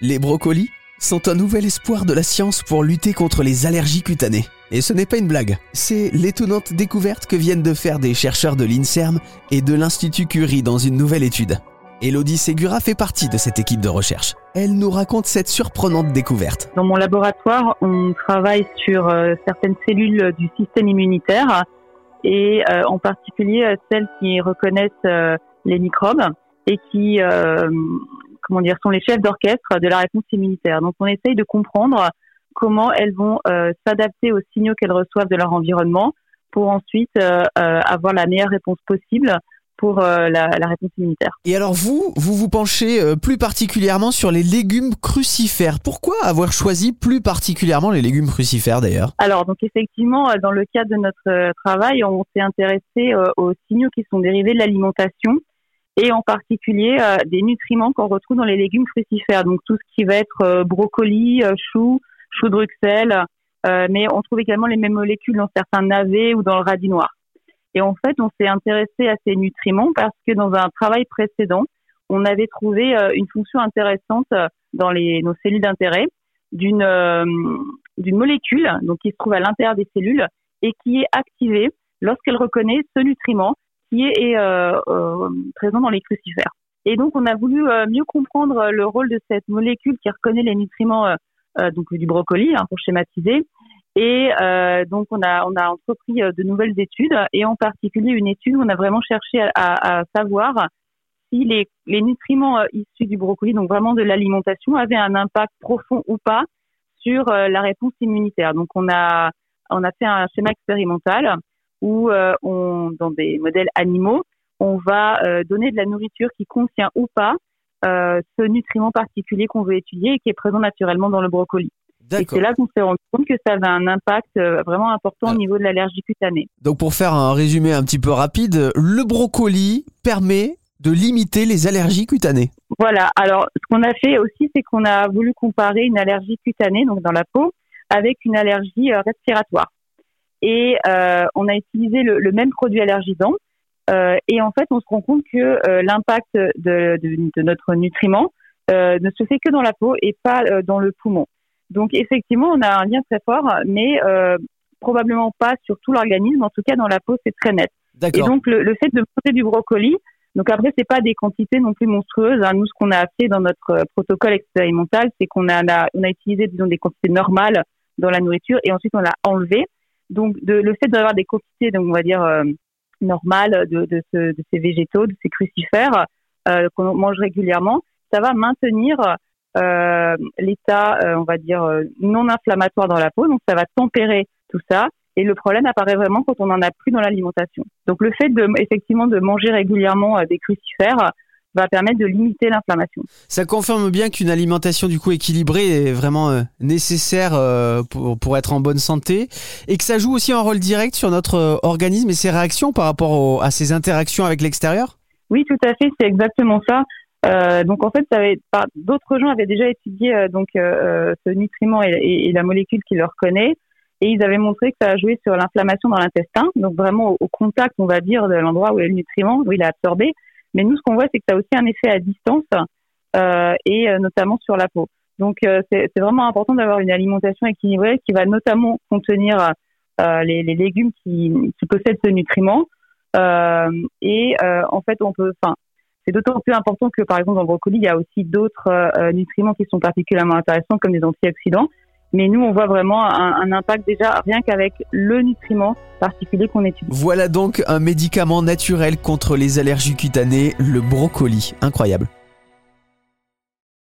Les brocolis sont un nouvel espoir de la science pour lutter contre les allergies cutanées. Et ce n'est pas une blague, c'est l'étonnante découverte que viennent de faire des chercheurs de l'INSERM et de l'Institut Curie dans une nouvelle étude. Elodie Segura fait partie de cette équipe de recherche. Elle nous raconte cette surprenante découverte. Dans mon laboratoire, on travaille sur euh, certaines cellules du système immunitaire et euh, en particulier euh, celles qui reconnaissent les microbes et qui comment dire, sont les chefs d'orchestre de la réponse immunitaire. Donc on essaye de comprendre comment elles vont euh, s'adapter aux signaux qu'elles reçoivent de leur environnement pour ensuite euh, euh, avoir la meilleure réponse possible pour la, la, réponse immunitaire. Et alors vous, vous vous penchez plus particulièrement sur les légumes crucifères. Pourquoi avoir choisi plus particulièrement les légumes crucifères d'ailleurs? Alors donc effectivement, dans le cadre de notre travail, on s'est intéressé aux signaux qui sont dérivés de l'alimentation et en particulier euh, des nutriments qu'on retrouve dans les légumes fructifères, donc tout ce qui va être euh, brocoli, euh, chou, chou de Bruxelles, mais on trouve également les mêmes molécules dans certains navets ou dans le radis noir. Et en fait, on s'est intéressé à ces nutriments parce que dans un travail précédent, on avait trouvé une fonction intéressante dans nos cellules d'intérêt d'une d'une molécule donc qui se trouve à l'intérieur des cellules et qui est activée lorsqu'elle reconnaît ce nutriment qui est euh, euh, présent dans les crucifères. Et donc, on a voulu euh, mieux comprendre le rôle de cette molécule qui reconnaît les nutriments donc du brocoli, hein, pour schématiser. Et donc, on a, on a entrepris de nouvelles études, et en particulier une étude où on a vraiment cherché à, à, savoir si les, les nutriments issus du brocoli, donc vraiment de l'alimentation, avaient un impact profond ou pas sur la réponse immunitaire. Donc, on a, on a fait un schéma expérimental où euh, on, dans des modèles animaux, on va euh, donner de la nourriture qui contient ou pas euh, ce nutriment particulier qu'on veut étudier et qui est présent naturellement dans le brocoli. Et c'est là qu'on s'est rendu compte que ça avait un impact vraiment important au niveau de l'allergie cutanée. Donc pour faire un résumé un petit peu rapide, le brocoli permet de limiter les allergies cutanées. Voilà. Alors ce qu'on a fait aussi, c'est qu'on a voulu comparer une allergie cutanée, donc dans la peau, avec une allergie respiratoire et euh, on a utilisé le, le même produit allergisant. Euh, et en fait, on se rend compte que euh, l'impact de, de, de, notre nutriment euh, ne se fait que dans la peau et pas euh, dans le poumon. Donc effectivement, on a un lien très fort, mais probablement pas sur tout l'organisme. En tout cas, dans la peau, c'est très net. Et donc le, le fait de manger du brocoli, donc après, c'est pas des quantités non plus monstrueuses. Hein. Nous, ce qu'on a fait dans notre protocole expérimental, c'est qu'on a, on a utilisé disons des quantités normales dans la nourriture et ensuite on l'a enlevé donc, de, le fait d'avoir des quantités, donc on va dire euh, normales de, de, ce, de, ces végétaux, de ces crucifères euh, qu'on mange régulièrement, ça va maintenir euh, l'état, euh, on va dire, euh, non inflammatoire dans la peau. Donc, ça va tempérer tout ça. Et le problème apparaît vraiment quand on n'en a plus dans l'alimentation. Donc, le fait de, effectivement, de manger régulièrement des crucifères, va permettre de limiter l'inflammation. Ça confirme bien qu'une alimentation du coup équilibrée est vraiment euh, nécessaire euh, pour, pour, être en bonne santé et que ça joue aussi un rôle direct sur notre euh, organisme et ses réactions par rapport à ses interactions avec l'extérieur? Oui, tout à fait, c'est exactement ça. Donc en fait, d'autres gens avaient déjà étudié donc ce nutriment et, et, la molécule qui le reconnaît et ils avaient montré que ça a joué sur l'inflammation dans l'intestin, donc vraiment au, au, contact, on va dire, de l'endroit où est le nutriment, où il est absorbé. Mais nous, ce qu'on voit, c'est que ça a aussi un effet à distance euh, et euh, notamment sur la peau. Donc, euh, c'est vraiment important d'avoir une alimentation équilibrée qui va notamment contenir les, légumes qui, possèdent ce nutriment. Et en fait, on peut, enfin, c'est d'autant plus important que, par exemple, dans le brocoli, il y a aussi d'autres nutriments qui sont particulièrement intéressants, comme les antioxydants. Mais nous, on voit vraiment un, impact déjà rien qu'avec le nutriment particulier qu'on étudie. Voilà donc un médicament naturel contre les allergies cutanées, le brocoli. Incroyable.